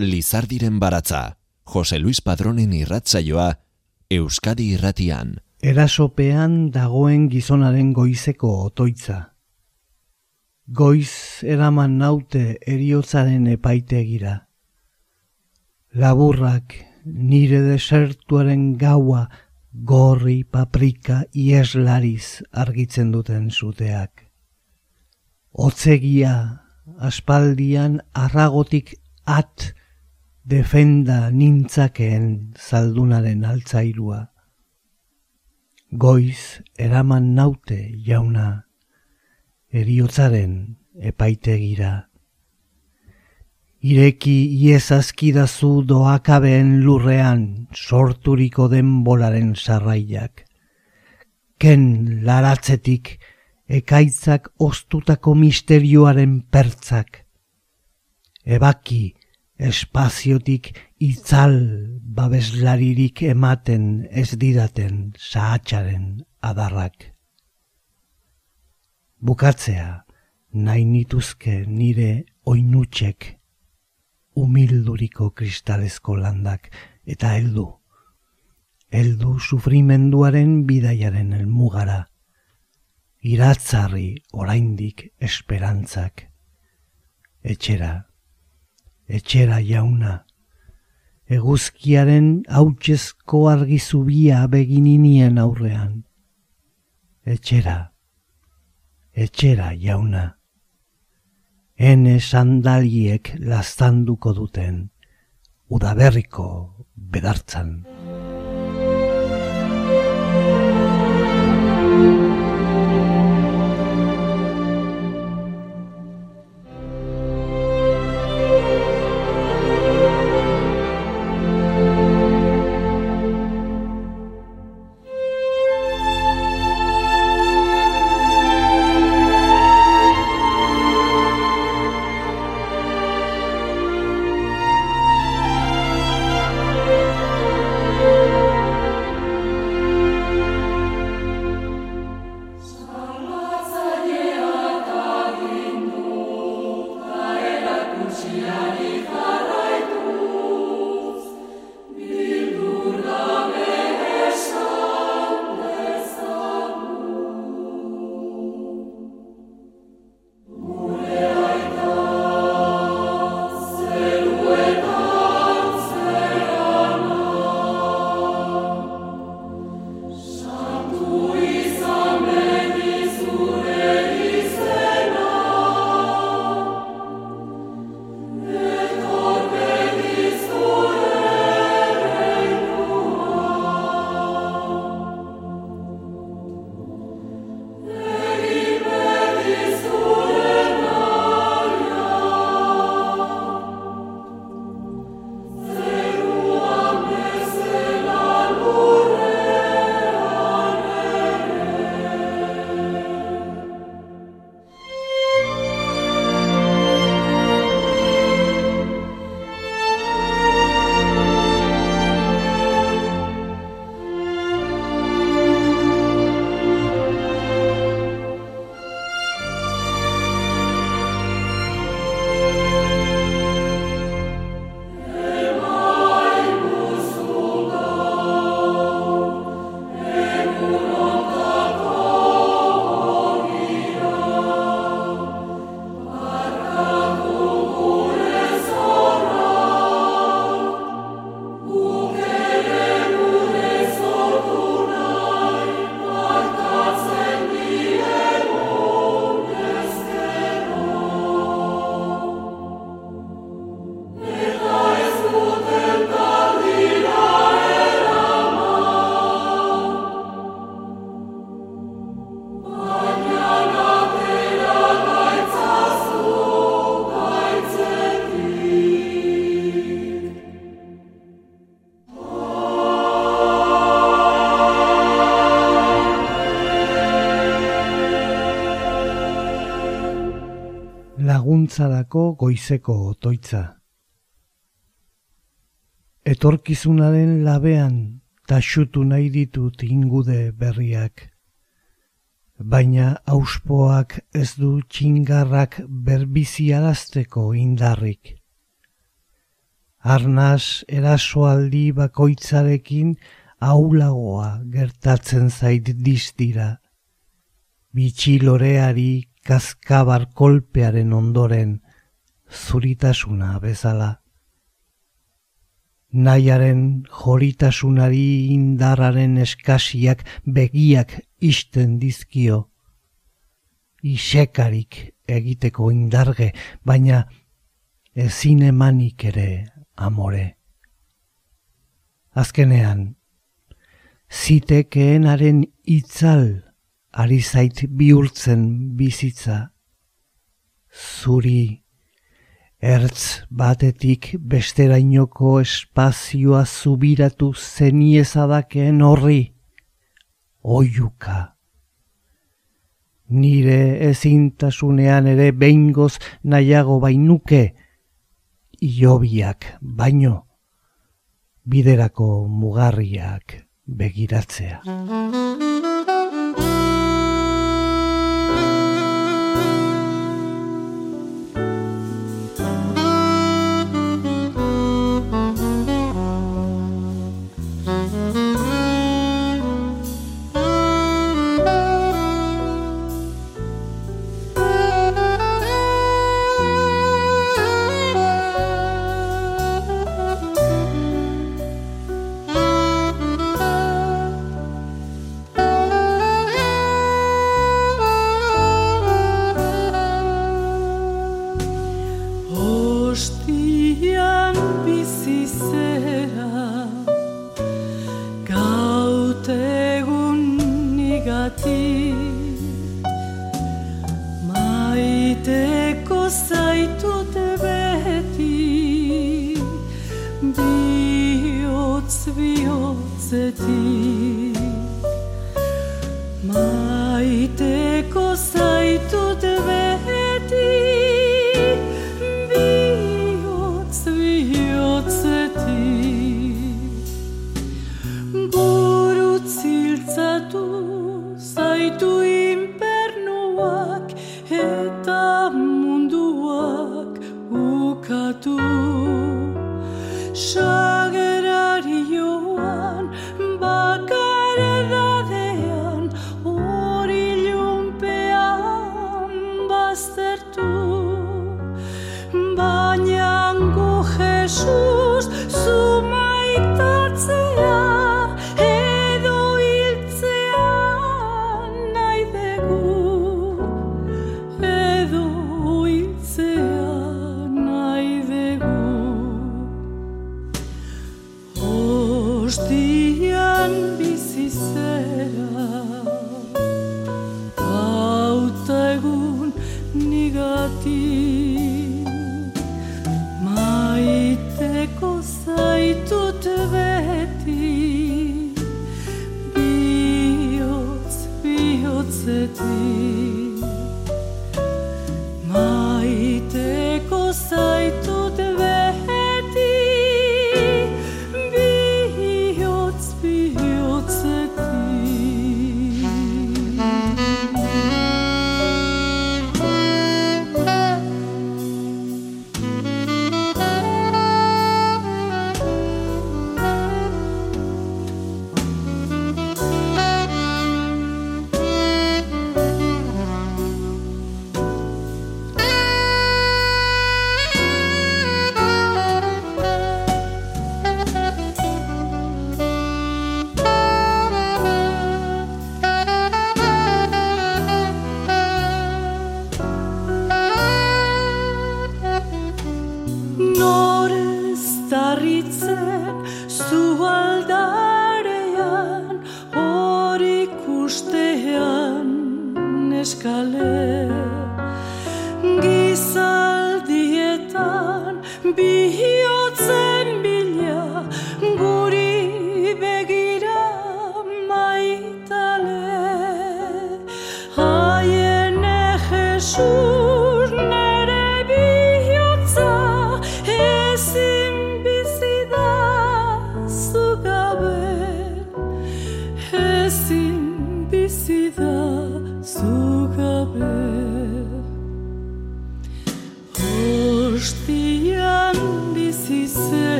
Lizardiren baratza, Jose Luis Padronen irratzaioa, Euskadi irratian. Erasopean dagoen gizonaren goizeko otoitza. Goiz eraman naute eriotzaren epaitegira. Laburrak nire desertuaren gaua gorri paprika ieslariz argitzen duten zuteak. Otzegia aspaldian arragotik at defenda nintzakeen zaldunaren altzairua. Goiz eraman naute jauna, eriotzaren epaitegira. Ireki iezazkidazu doakabeen lurrean sorturiko denbolaren sarraiak. Ken laratzetik ekaitzak ostutako misterioaren pertzak. Ebaki espaziotik itzal babeslaririk ematen ez didaten sahatxaren adarrak. Bukatzea nahi nituzke nire oinutsek humilduriko kristalezko landak eta heldu. Heldu sufrimenduaren bidaiaren elmugara. Iratzarri oraindik esperantzak. Etxera etxera jauna. Eguzkiaren hautsezko argizubia begininien aurrean. Etxera, etxera jauna. Hene sandaliek lastanduko duten, udaberriko bedartzan. Laguntzarako goizeko otoitza. Etorkizunaren labean taxutu nahi ditut ingude berriak, baina auspoak ez du txingarrak berbiziarazteko indarrik. arnaz erasoaldi bakoitzarekin aulagoa gertatzen zait distira. Bitxiloreari kaskabar kolpearen ondoren zuritasuna bezala. Naiaren joritasunari indarraren eskasiak begiak isten dizkio. Isekarik egiteko indarge, baina ezin emanik ere amore. Azkenean, zitekeenaren itzal ari zait bihurtzen bizitza. Zuri, ertz batetik besterainoko espazioa zubiratu zeniezadakeen horri, oiuka. Nire ezintasunean ere behingoz nahiago bainuke, iobiak baino, biderako mugarriak begiratzea.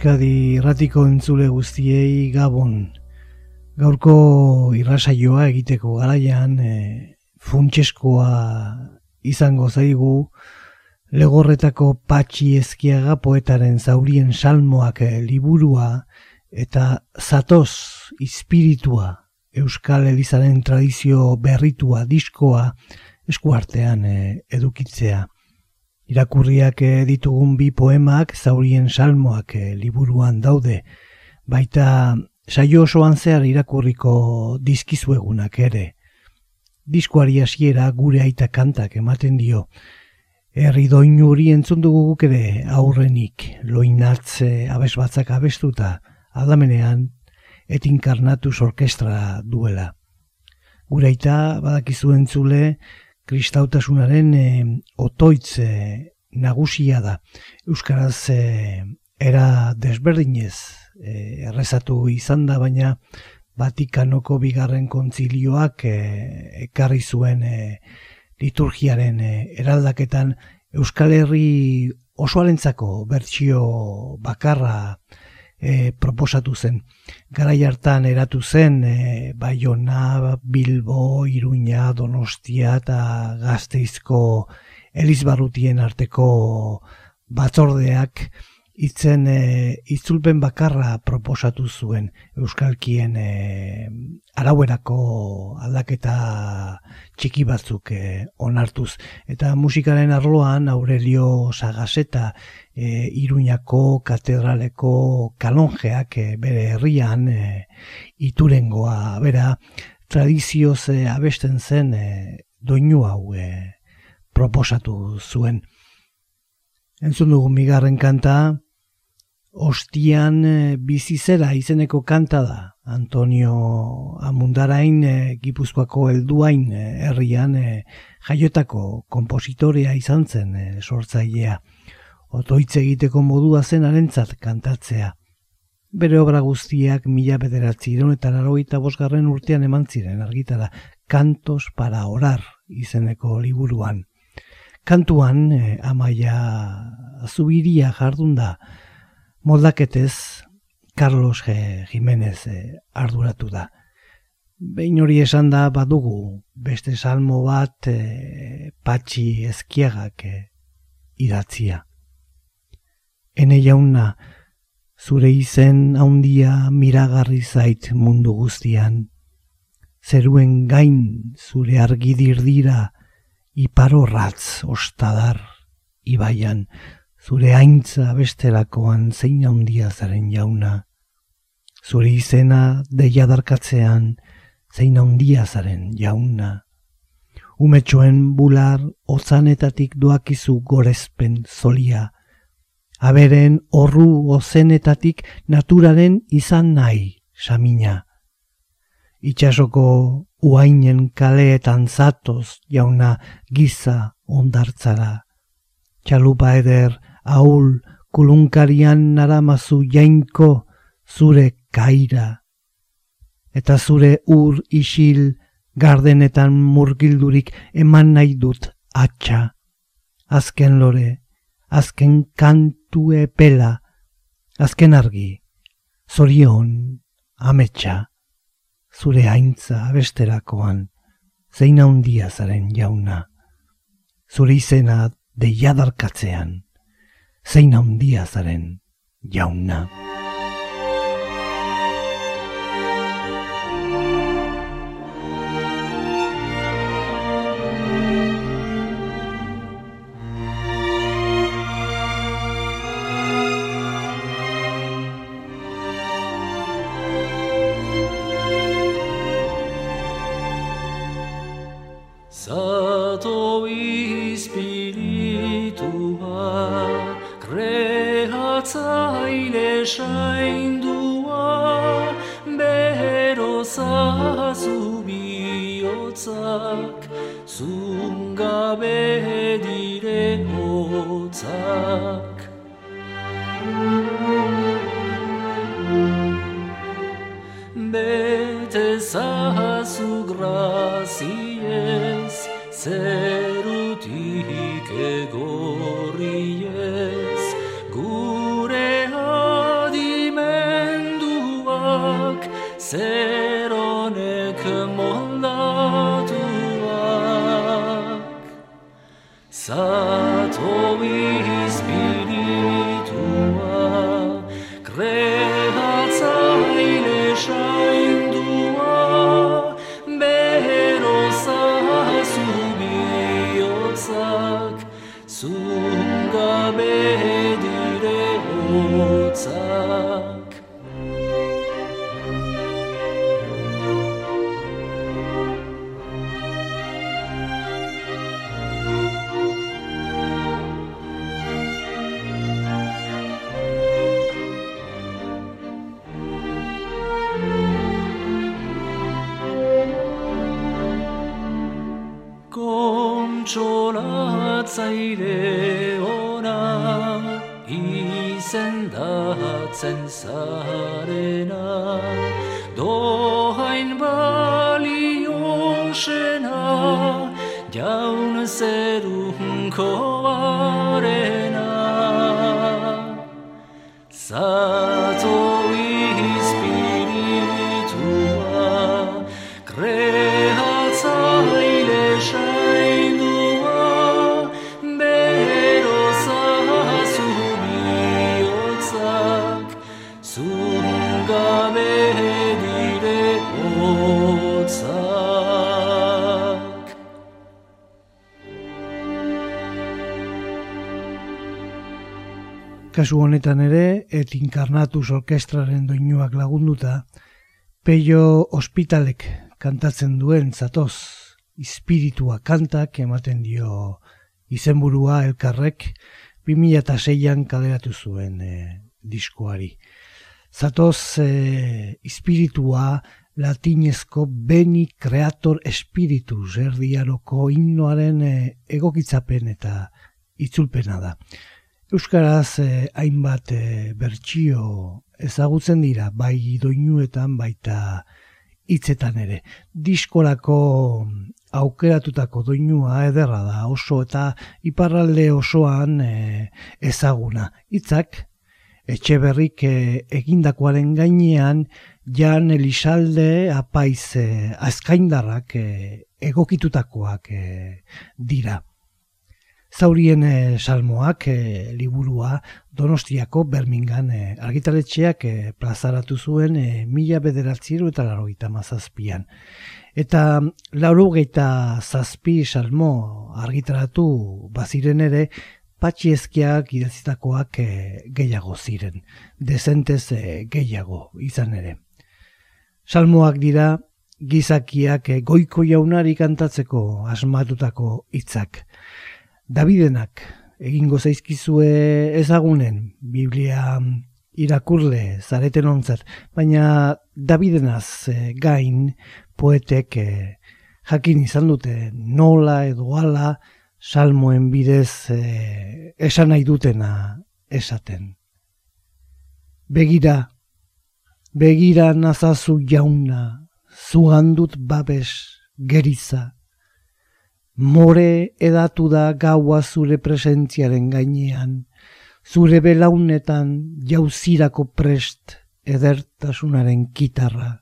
Euskadi irratiko entzule guztiei gabon. Gaurko irrasaioa egiteko garaian e, funtseskoa izango zaigu legorretako patxi ezkiaga poetaren zaurien salmoak e, liburua eta zatoz espiritua Euskal Elizaren tradizio berritua diskoa eskuartean e, edukitzea. Irakurriak eh, ditugun bi poemak zaurien salmoak eh, liburuan daude, baita saio osoan zehar irakurriko dizkizuegunak ere. Diskoari hasiera gure aita kantak ematen dio. Herri doinu hori entzun dugu ere aurrenik, loinatze abes batzak abestuta, aldamenean etinkarnatus orkestra duela. Gure aita badakizu entzule, kristautasunaren e, otoitz nagusia da. Euskaraz e, era desberdinez e, errezatu izan da, baina Vatikanoko bigarren kontzilioak e, ekarri zuen e, liturgiaren e, eraldaketan Euskal Herri osoarentzako bertsio bakarra e, proposatu zen. Garai hartan eratu zen e, Baiona, Bilbo, Iruña, Donostia eta Gazteizko Elizbarrutien arteko batzordeak itzen e, itzulpen bakarra proposatu zuen Euskalkien e, arauerako aldaketa txiki batzuk e, onartuz. Eta musikaren arloan Aurelio Sagaseta e, Iruñako katedraleko kalonjeak e, bere herrian e, iturengoa bera tradizioz e, abesten zen e, doinu hau e, proposatu zuen. Entzun dugu migarren kanta, Ostian e, bizizera izeneko kanta da. Antonio Amundarain e, Gipuzkoako helduain e, herrian e, jaiotako kompositorea izan zen e, sortzailea. Otoitz egiteko modua zen arentzat kantatzea. Bere obra guztiak mila bederatzi ironetan aroita bosgarren urtean eman ziren argitara kantos para orar izeneko liburuan. Kantuan e, amaia zubiria jardun da, moldaketez Carlos. Jimenez eh, arduratu da. Behin hori esan da badugu beste salmo bat e, patxi ezkiagak e, idatzia. Hene jauna, zure izen haundia miragarri zait mundu guztian. Zeruen gain zure argidir dira iparorratz ostadar ibaian zure aintza bestelakoan zein handia zaren jauna, zure izena deia darkatzean zein handia zaren jauna. Umetxoen bular ozanetatik doakizu gorezpen zolia, aberen horru ozenetatik naturaren izan nahi samina. Itxasoko uainen kaleetan zatoz jauna giza ondartzara. Txalupa eder ahul kulunkarian naramazu jainko zure kaira. Eta zure ur isil gardenetan murgildurik eman nahi dut atxa. Azken lore, azken kantu epela, azken argi, zorion, ametsa, zure haintza abesterakoan, zein handia zaren jauna. Zure izena deiadarkatzean zein handia zaren jauna. Kontsolatzaile ona izendatzen zarena Kasu honetan ere, et inkarnatus orkestraren doinuak lagunduta, Peio Hospitalek kantatzen duen zatoz, espiritua kantak ematen dio izenburua elkarrek 2006an kaleratu zuen e, diskoari. Zatoz e, espiritua latinezko beni creator spiritus erdiaroko himnoaren e, egokitzapen eta itzulpena da. Euskaraz eh, hainbat eh, bertsio ezagutzen dira, bai doinuetan baita hitzetan ere. Diskolako aukeratutako doinua ederra da, oso eta iparralde osoan eh, ezaguna. Hitzak etxe berrik eh, egindakoaren gainean Jan Elisalde apaiz eh, azkaindarrak eh, egokitutakoak dira. Zaurien eh, salmoak eh, liburua Donostiako Bermingan eh, argitaletxeak eh, plazaratu zuen eh, mila bederatziru eta larogeita mazazpian. Eta laurogeita zazpi salmo argitaratu baziren ere, patxiezkiak idatzitakoak eh, gehiago ziren, dezentez eh, gehiago izan ere. Salmoak dira gizakiak eh, goiko jaunari kantatzeko asmatutako hitzak. Davidenak egingo zaizkizue ezagunen Biblia irakurle zareten ontzat, baina Davidenaz eh, gain poetek eh, jakin izan dute nola edo ala salmoen bidez eh, esan nahi dutena esaten. Begira, begira nazazu jauna, zugandut babes geriza, more edatu da gaua zure presentziaren gainean, zure belaunetan jauzirako prest edertasunaren kitarra.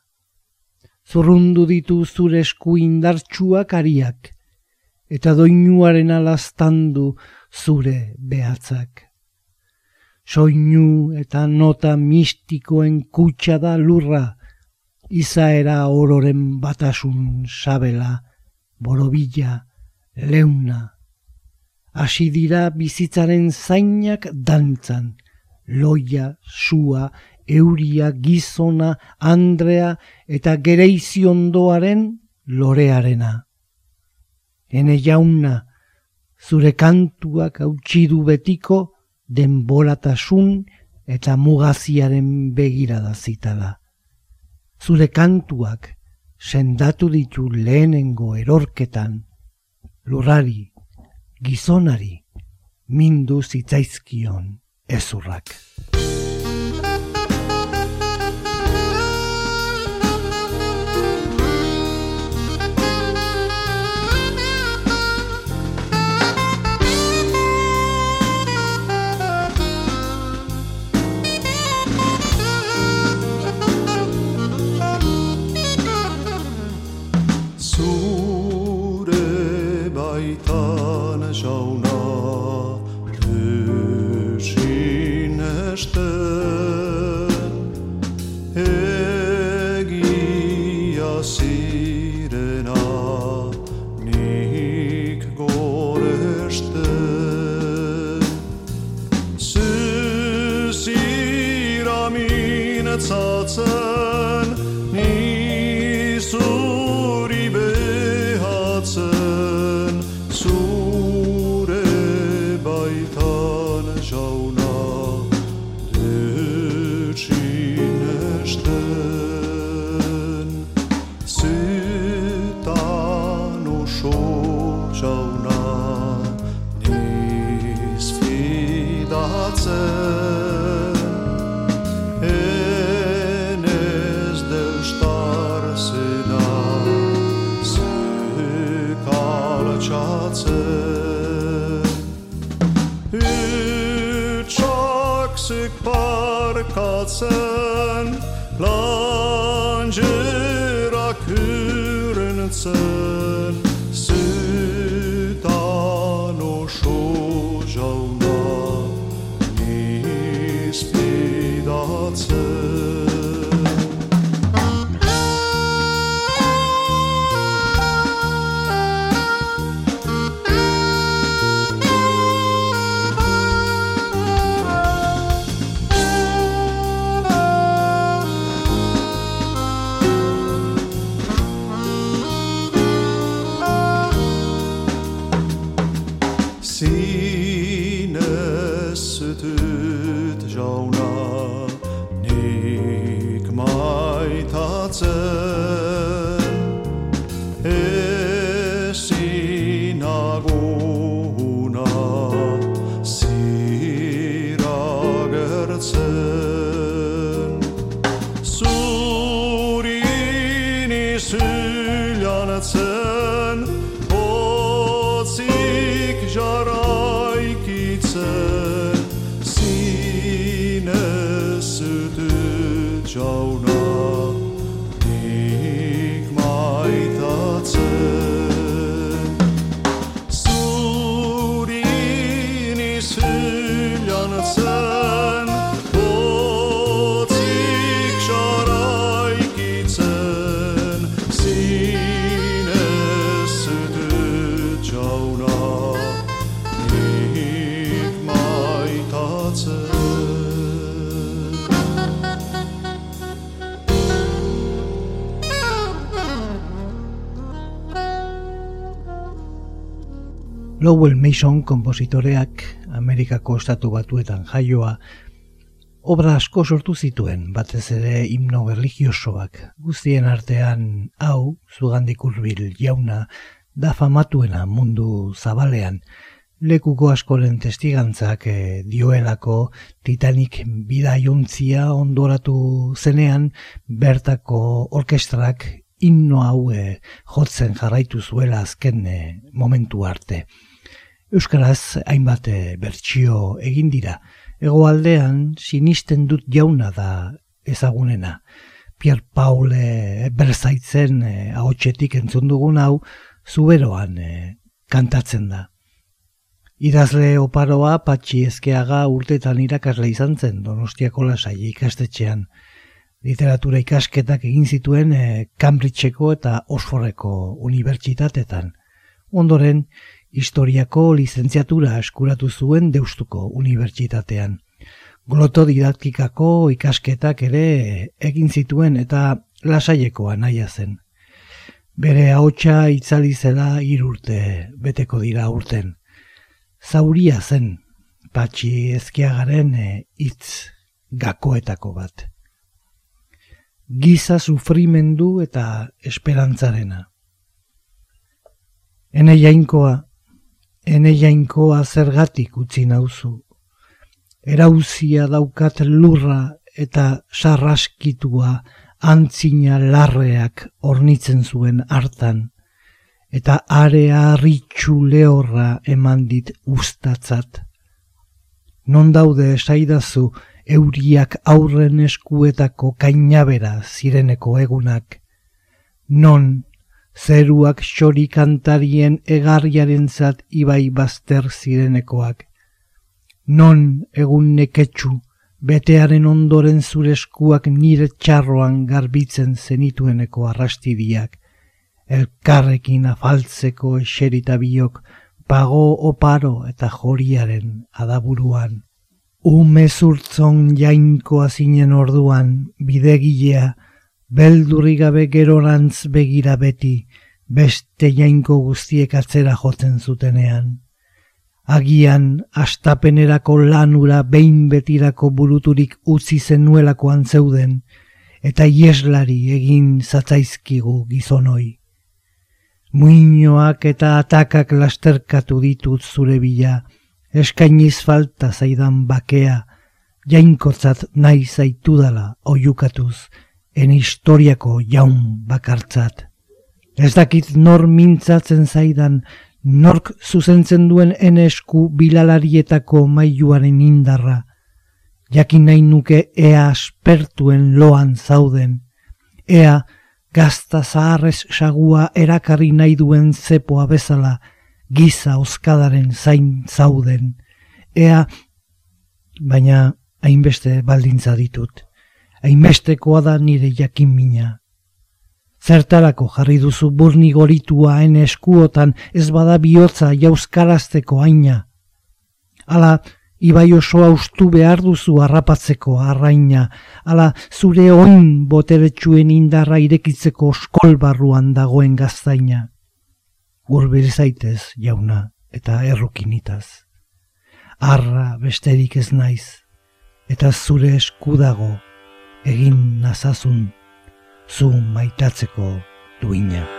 Zurrundu ditu zure esku indartsuak ariak, eta doinuaren alaztandu zure behatzak. Soinu eta nota mistikoen kutsa da lurra, izaera ororen batasun sabela, borobila, leuna. Hasi dira bizitzaren zainak dantzan, loia, sua, euria, gizona, andrea eta gereiziondoaren lorearena. Ene jauna, zure kantuak hautsi du betiko denboratasun eta mugaziaren begirada zitala. Zure kantuak sendatu ditu lehenengo erorketan, lurrari, gizonari, mindu zitzaizkion ezurrak. answer. Lowell Mason kompositoreak Amerikako estatu batuetan jaioa obra asko sortu zituen, batez ere himno religiosoak. Guztien artean hau, zugandik urbil jauna, da famatuena mundu zabalean. Lekuko askoren testigantzak eh, dioelako Titanic bidaiuntzia ondoratu zenean bertako orkestrak himno hau eh, jotzen jarraitu zuela azken eh, momentu arte. Euskaraz hainbat eh, bertsio egin dira. Hegoaldean sinisten dut jauna da ezagunena. Pierre Paul eh, berzaitzen eh, ahotsetik entzun dugun hau zuberoan kantatzen da. Idazle oparoa patxi ezkeaga urtetan irakasle izan zen Donostiako lasai ikastetxean. Literatura ikasketak egin zituen Cambridgeko eta Oxfordeko unibertsitatetan. Ondoren, historiako lizentziatura eskuratu zuen Deustuko unibertsitatean. Glotodidaktikako ikasketak ere egin zituen eta lasaieko anaia zen. Bere ahotsa itzali zela hiru urte beteko dira urten. zauria zen patxi ezkiagaren e, hitz gakoetako bat. Giza sufrimendu eta esperantzarena. Ene jainkoa, ene jainkoa zergatik utzi nauzu. Erauzia daukat lurra eta sarraskitua antzina larreak ornitzen zuen hartan eta area ritxu lehorra eman dit ustatzat. Non daude esaidazu euriak aurren eskuetako kainabera zireneko egunak. Non zeruak xori kantarien egarriaren zat ibai bazter zirenekoak. Non egun neketsu betearen ondoren zure eskuak nire txarroan garbitzen zenitueneko arrastidiak elkarrekin afaltzeko eserita biok pago oparo eta joriaren adaburuan. Ume zurtzon jainkoa zinen orduan bidegilea, beldurri gabe gerorantz begira beti, beste jainko guztiek atzera jotzen zutenean. Agian astapenerako lanura behin betirako buruturik utzi zenuelakoan zeuden, eta ieslari egin zatzaizkigu gizonoi. Muinoak eta atakak lasterkatu ditut zure bila, eskainiz falta zaidan bakea, jainkotzat nahi zaitudala oiukatuz, en historiako jaun bakartzat. Ez dakit nor mintzatzen zaidan, nork zuzentzen duen enesku bilalarietako mailuaren indarra, jakin nahi nuke ea aspertuen loan zauden, ea gazta zaharrez sagua erakarri nahi duen zepoa bezala giza oskadaren zain zauden. Ea, baina hainbeste baldintza ditut, hainbestekoa da nire jakin mina. Zertarako jarri duzu burni goritua en eskuotan ez bada bihotza jauzkarazteko aina. Ala, Ibai oso austu behar duzu harrapatzeko arraina, ala zure oin boteretsuen indarra irekitzeko skol barruan dagoen gaztaina. Urbil zaitez, jauna, eta errukinitaz. Arra besterik ez naiz, eta zure eskudago egin nazazun, zu maitatzeko duina.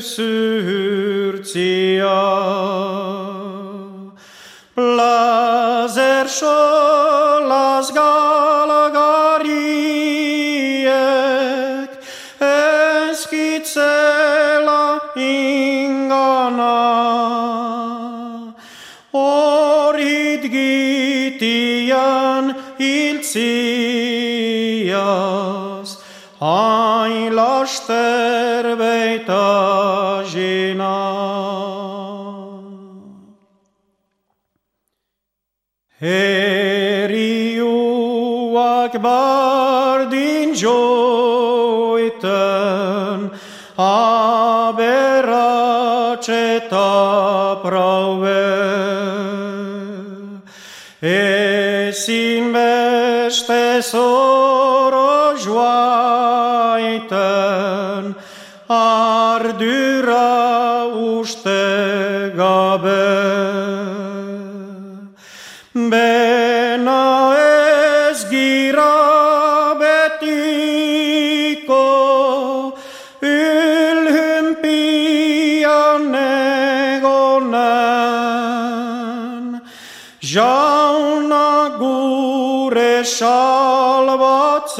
Dugu ta prave. Esin beste zoro joaiten, salbatzeko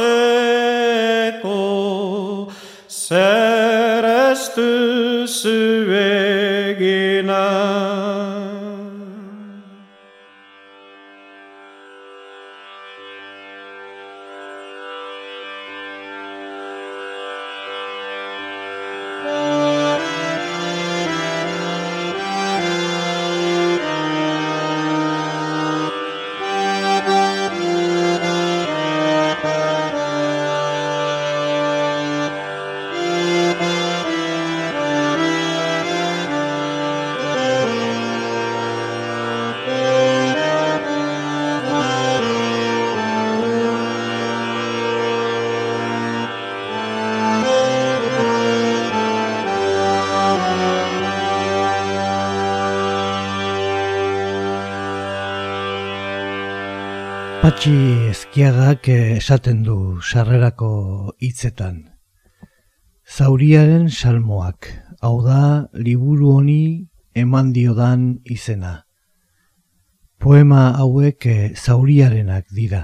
Patxi ezkiagak esaten du sarrerako hitzetan. Zauriaren salmoak, hau da liburu honi eman diodan izena. Poema hauek zauriarenak dira.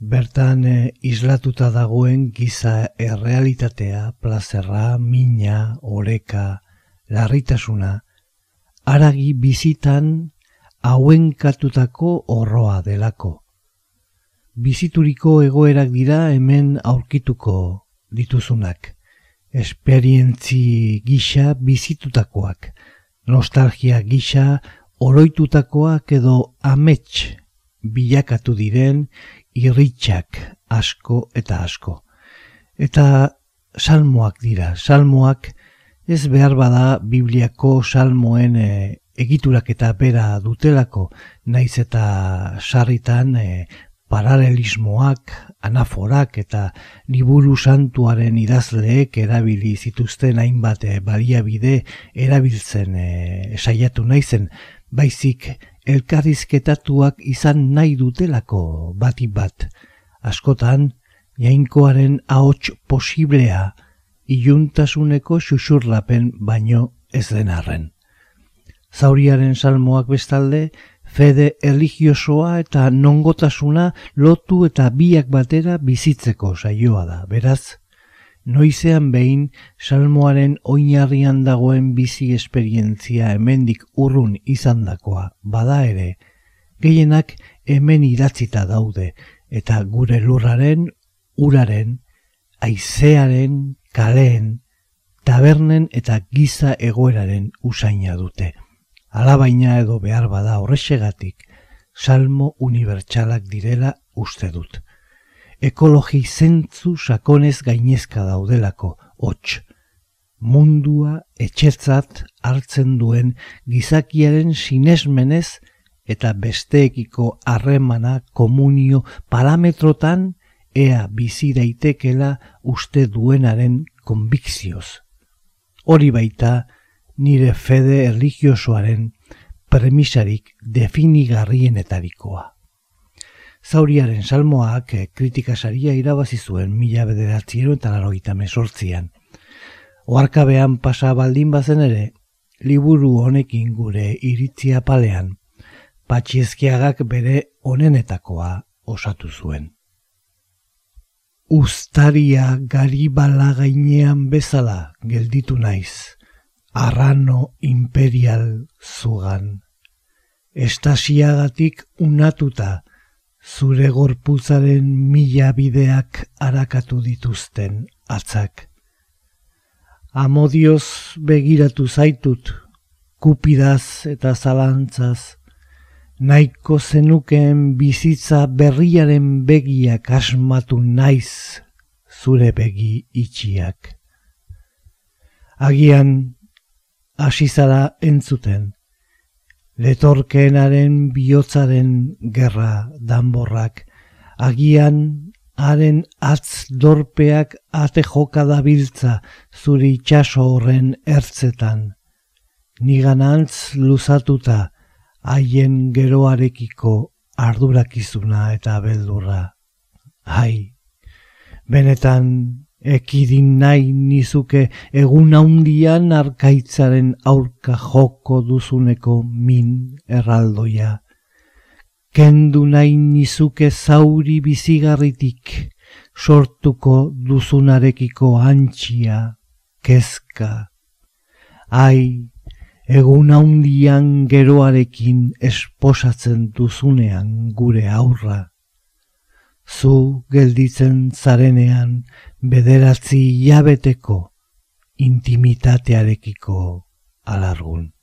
Bertan eh, islatuta dagoen giza errealitatea, plazerra, mina, oreka, larritasuna, aragi bizitan hauen katutako horroa delako bizituriko egoerak dira hemen aurkituko dituzunak. Esperientzi gisa bizitutakoak, nostalgia gisa oroitutakoak edo amets bilakatu diren irritxak asko eta asko. Eta salmoak dira, salmoak ez behar bada Bibliako salmoen e, egiturak eta bera dutelako, naiz eta sarritan e, paralelismoak, anaforak eta liburu santuaren idazleek erabili zituzten hainbat eh, baliabide erabiltzen e, saiatu naizen, baizik elkarrizketatuak izan nahi dutelako bati bat. Askotan, jainkoaren ahots posiblea iluntasuneko xuxurlapen baino ez den arren. Zauriaren salmoak bestalde, fede religiosoa eta nongotasuna lotu eta biak batera bizitzeko saioa da. Beraz, noizean behin salmoaren oinarrian dagoen bizi esperientzia hemendik urrun izandakoa bada ere, gehienak hemen idatzita daude eta gure lurraren, uraren, aizearen, kaleen, tabernen eta giza egoeraren usaina dute alabaina edo behar bada horrexegatik, salmo unibertsalak direla uste dut. Ekologi zentzu sakonez gainezka daudelako, hots. Mundua etxetzat hartzen duen gizakiaren sinesmenez eta besteekiko harremana komunio parametrotan ea bizi daitekela uste duenaren konbikzioz. Hori baita, nire fede erligiosoaren premisarik definigarrienetarikoa. Zauriaren salmoak eh, kritikasaria irabazi zuen mila bederatziero eta laroita mesortzian. Oarkabean pasa baldin bazen ere, liburu honekin gure iritzia palean, patxiezkiagak bere onenetakoa osatu zuen. Uztaria garibala gainean bezala gelditu naiz arrano imperial zugan. Estasiagatik unatuta, zure gorpuzaren mila bideak arakatu dituzten atzak. Amodioz begiratu zaitut, kupidaz eta zalantzaz, nahiko zenukeen bizitza berriaren begiak asmatu naiz zure begi itxiak. Agian hasi zara entzuten. Letorkenaren bihotzaren gerra danborrak, agian haren atz dorpeak ate joka dabiltza zuri itxaso horren ertzetan. Niganantz luzatuta haien geroarekiko ardurakizuna eta beldurra. Hai, benetan ekidin nahi nizuke egun haundian arkaitzaren aurka joko duzuneko min erraldoia. kendu nahi nizuke zauri bizigarritik, sortuko duzunarekiko antxia, kezka. Ai, egun haundian geroarekin esposatzen duzunean gure aurra. Zu gelditzen zarenean bederatzi hilabeteko intimitatearekiko alargun.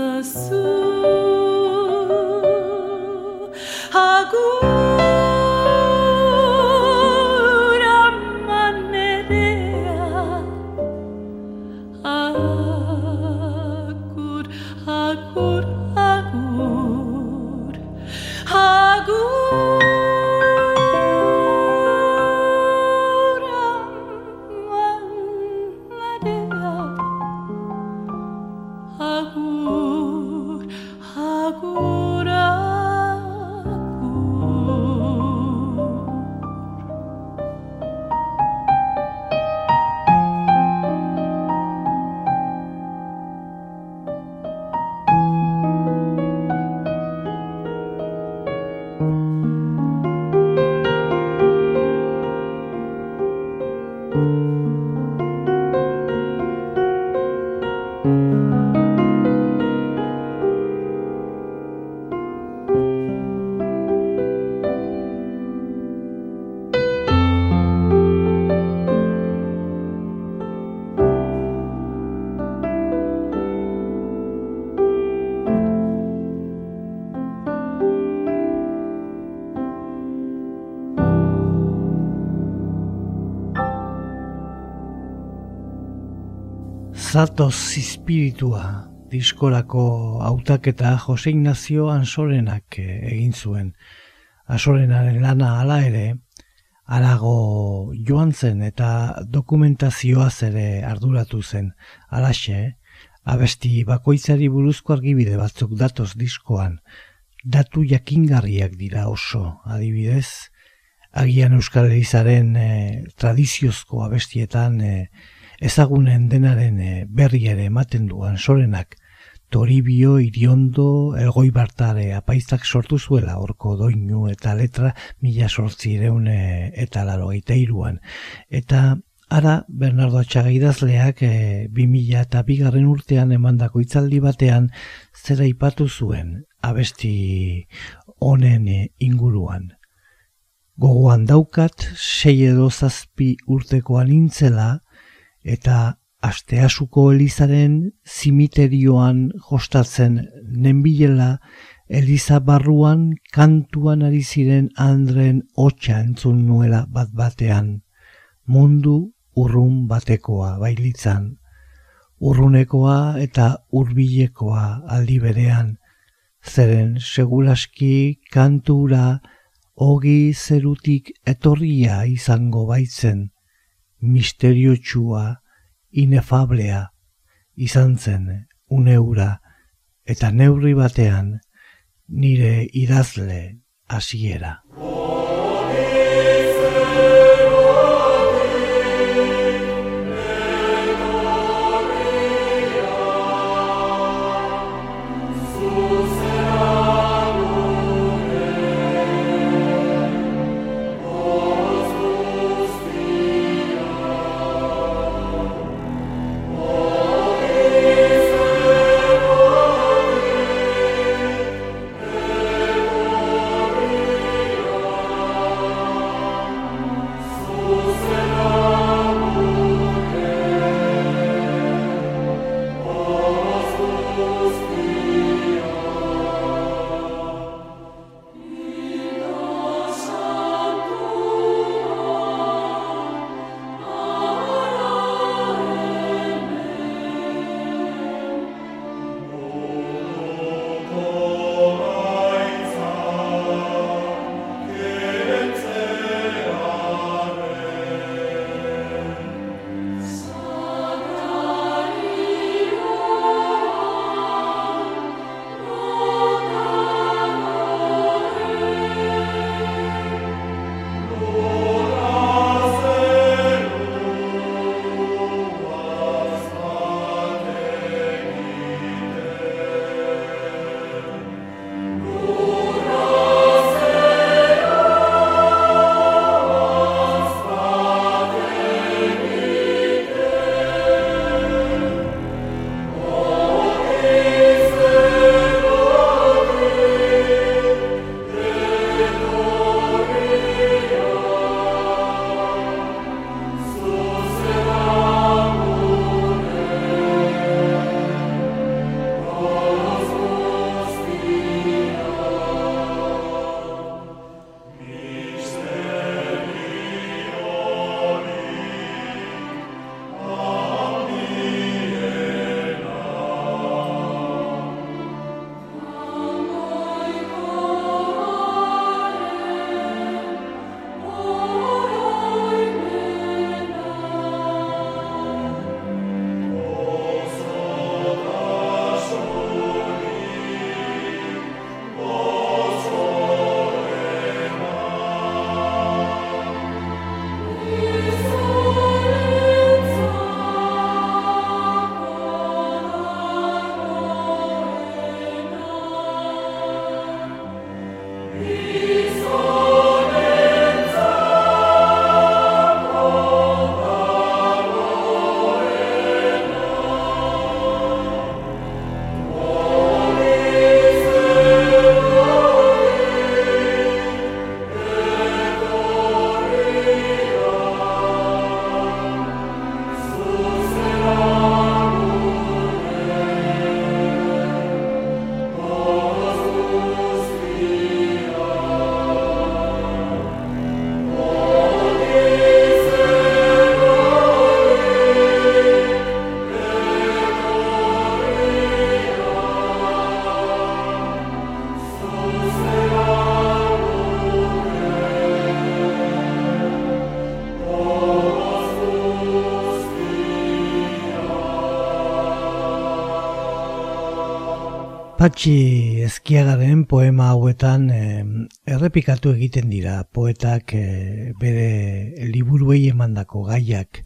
Jesus. Zatoz espiritua diskorako hautaketa Jose Ignacio Ansorenak eh, egin zuen. Ansorenaren lana hala ere, arago joan zen eta dokumentazioaz ere arduratu zen. Alaxe, abesti bakoitzari buruzko argibide batzuk datoz diskoan, datu jakingarriak dira oso, adibidez, agian Euskal Elizaren eh, tradiziozko abestietan eh, ezagunen denaren e, berri ere ematen duan sorenak Toribio, Iriondo, Elgoi Bartare apaizak sortu zuela orko doinu eta letra mila sortzireun e, eta laro iruan. Eta ara Bernardo Atxaga idazleak e, bi mila eta bigarren urtean emandako itzaldi batean zera ipatu zuen abesti honen inguruan. Gogoan daukat, sei edo zazpi urtekoan intzela, eta asteasuko elizaren zimiterioan jostatzen nenbilela eliza barruan kantuan ari ziren andren hotxa entzun nuela bat batean. Mundu urrun batekoa bailitzan. Urrunekoa eta hurbilekoa aldi berean. Zeren segulaski kantura ogi zerutik etorria izango baitzen misteriotsua, inefablea, izan zen uneura, eta neurri batean nire idazle hasiera. Patxi ezkiagaren poema hauetan eh, errepikatu egiten dira poetak eh, bere liburuei emandako gaiak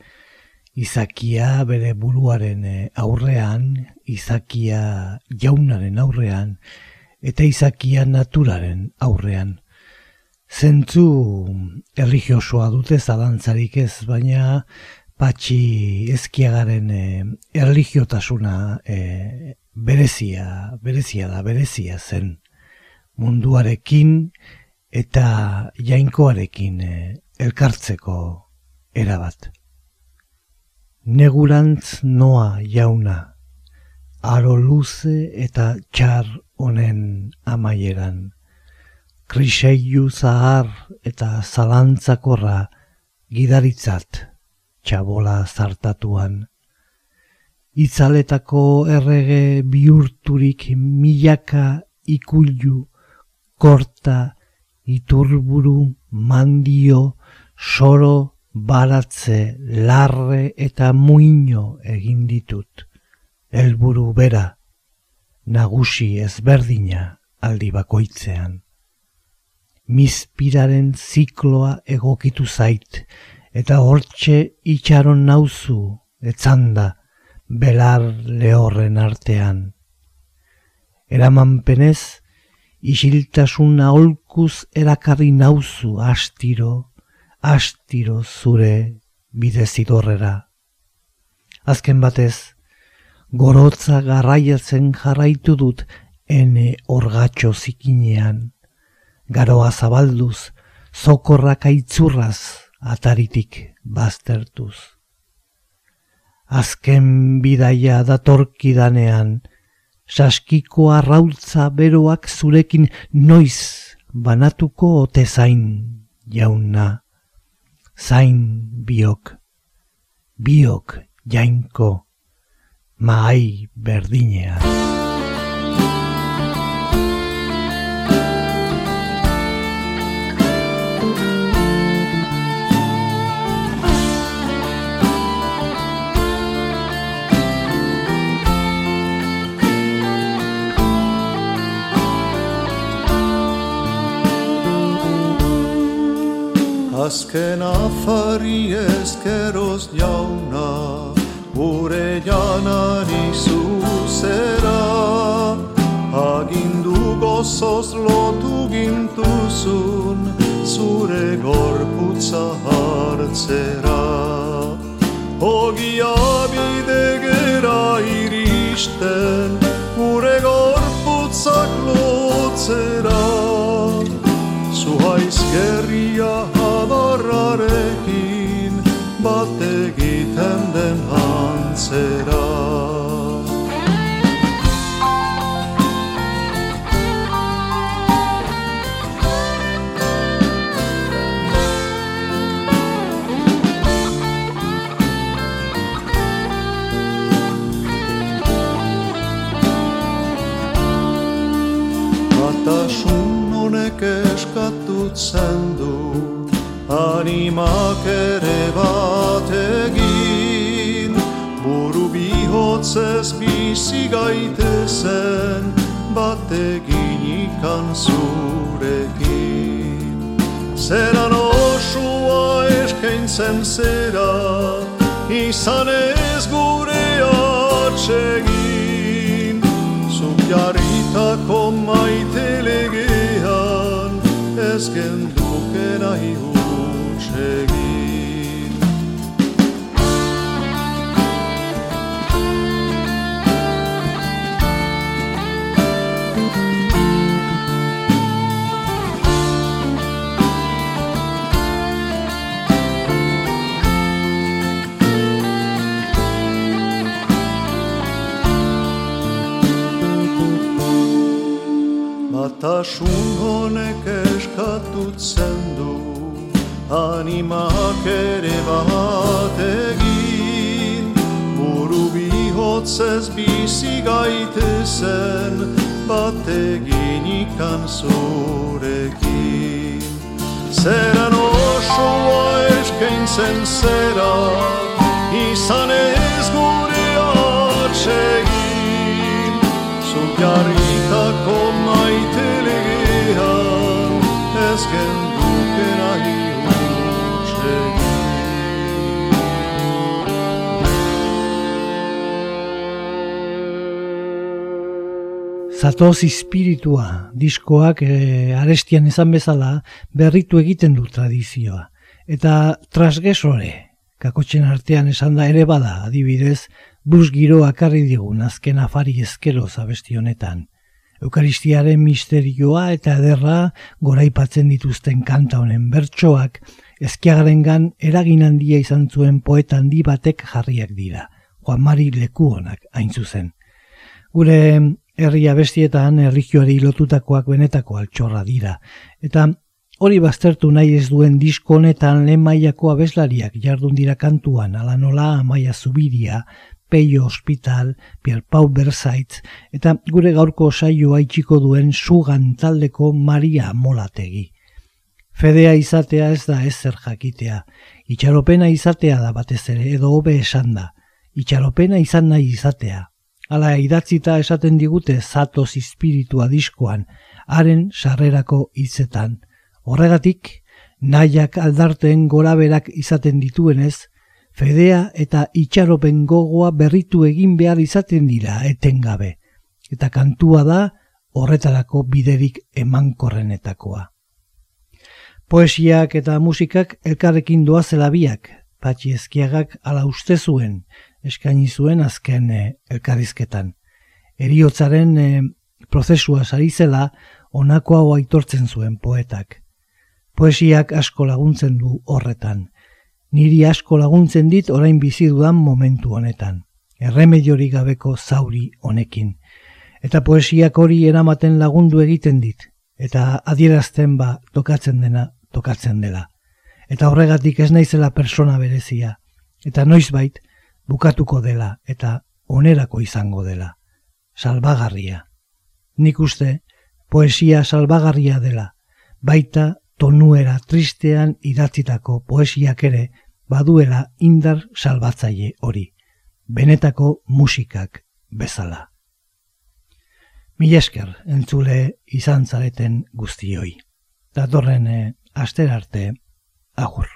izakia bere buruaren eh, aurrean, izakia jaunaren aurrean eta izakia naturaren aurrean. Zentzu erligiosoa dute zalantzarik ez, baina patxi ezkiagaren eh, erligiotasuna eh, berezia, berezia da, berezia zen munduarekin eta jainkoarekin eh, elkartzeko erabat. Negurantz noa jauna, aro luze eta txar honen amaieran, kriseiu zahar eta zalantzakorra gidaritzat txabola zartatuan, itzaletako errege bihurturik milaka ikullu, korta, iturburu, mandio, soro, baratze, larre eta muino egin ditut. Helburu bera, nagusi ezberdina aldi bakoitzean. Mizpiraren zikloa egokitu zait, eta hortxe itxaron nauzu, etzanda, belar lehorren artean. Eraman penez, isiltasun aholkuz erakarri nauzu astiro, astiro zure bidezidorrera. Azken batez, gorotza garraiatzen jarraitu dut ene orgatxo zikinean, garoa zabalduz, zokorrak aitzurraz ataritik baztertuz azken bidaia datorkidanean, saskiko arraultza beroak zurekin noiz banatuko ote zain jauna, zain biok, biok jainko, maai berdinean. Azken afari ezkeroz jauna, gure janari zuzera. Agindu gozoz lotu gintuzun, zure gorputza hartzera. Ogia bide gera iristen, gure gorputzak egiten den antzera. Batasun honek eskatutzen du animak ere bihotzez bizi gaitezen bat egin ikan zurekin. Zeran osua eskaintzen zera izan ez gure atsegin. Zuk jarritako maite legean ez genduke nahi egin Batasun honek eskatutzen du animak ere bat egin Buru bihotzez bizi gaitezen bat egin ikan zurekin Zeran osoa eskaintzen zera izan ez gure Zatoz espiritua diskoak e, arestian izan bezala berritu egiten du tradizioa. Eta trasgesore, kakotxen artean esan da ere bada, adibidez, bus giro akarri digun azken afari ezkero zabesti honetan. Eukaristiaren misterioa eta ederra goraipatzen dituzten kanta honen bertsoak ezkiagarengan eragin handia izan zuen poeta handi batek jarriak dira. Juan Mari leku honak hain zuzen. Gure herria bestietan erlijioari lotutakoak benetako altxorra dira. Eta hori baztertu nahi ez duen disko honetan lehen mailako abeslariak jardun dira kantuan, ala nola amaia zubiria, peio hospital, Pau berzaitz, eta gure gaurko saioa itxiko duen sugan taldeko Maria Molategi. Fedea izatea ez da ez zer jakitea, itxaropena izatea da batez ere edo hobe esan da, itxaropena izan nahi izatea. Hala idatzita esaten digute zatoz espiritua diskoan, haren sarrerako hitzetan. Horregatik, nahiak aldarten gora berak izaten dituenez, fedea eta itxaropen gogoa berritu egin behar izaten dira etengabe. Eta kantua da horretarako biderik emankorrenetakoa. Poesiak eta musikak elkarrekin doazela biak, patxi ezkiagak ala uste zuen, eskaini zuen azken e, elkarrizketan. Eriotzaren e, prozesua sari zela honako hau aitortzen zuen poetak. Poesiak asko laguntzen du horretan. Niri asko laguntzen dit orain bizi dudan momentu honetan. Erremediori gabeko zauri honekin. Eta poesiak hori eramaten lagundu egiten dit. Eta adierazten ba tokatzen dena tokatzen dela. Eta horregatik ez naizela persona berezia. Eta noizbait, bukatuko dela eta onerako izango dela. Salbagarria. Nik uste, poesia salbagarria dela, baita tonuera tristean idatzitako poesiak ere baduela indar salbatzaile hori, benetako musikak bezala. Mil esker entzule izan zareten guztioi. Datorren eh, asterarte agur.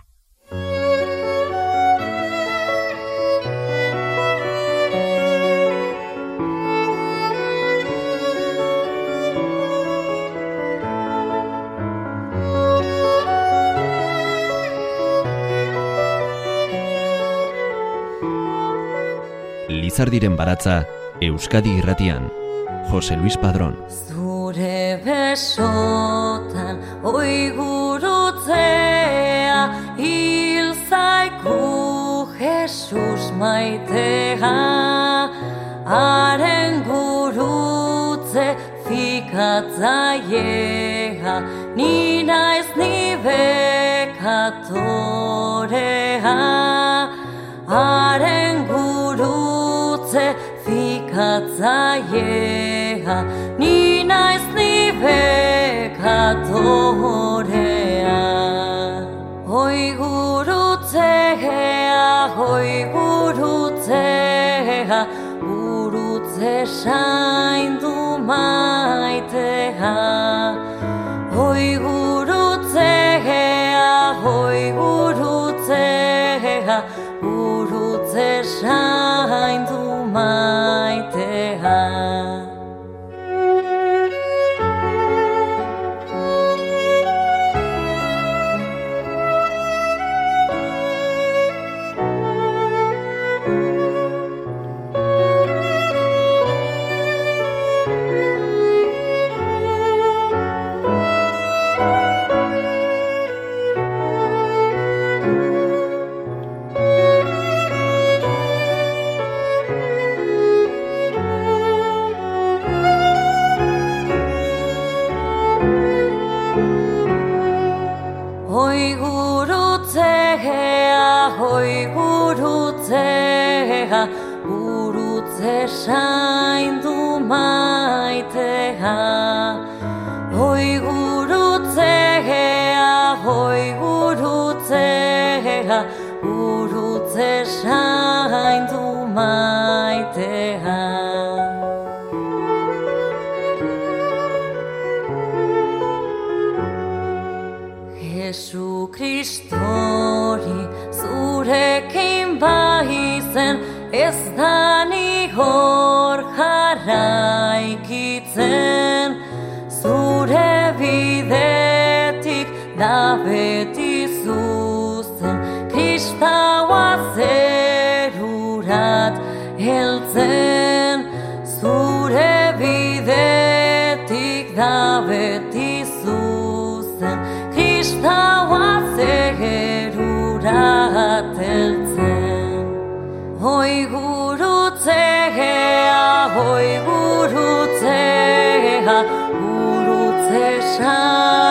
Lizardiren baratza Euskadi irratian. Jose Luis Padrón. Zure besotan oi gurutzea hil zaiku Jesus maitea haren gurutze fikatzaiea ni naiz ni bekatorea. Haren fikatzaiea ni naiz ni bekatorea hoi gurutzea hoi gurutzea gurutze saindu maitea hoi gurutzea hoi gurutzea gurutze saindu baizen ez da ni hor jarraikitzen Zure bidetik da beti zuzen. Kristaua zerurat heltzen gurutze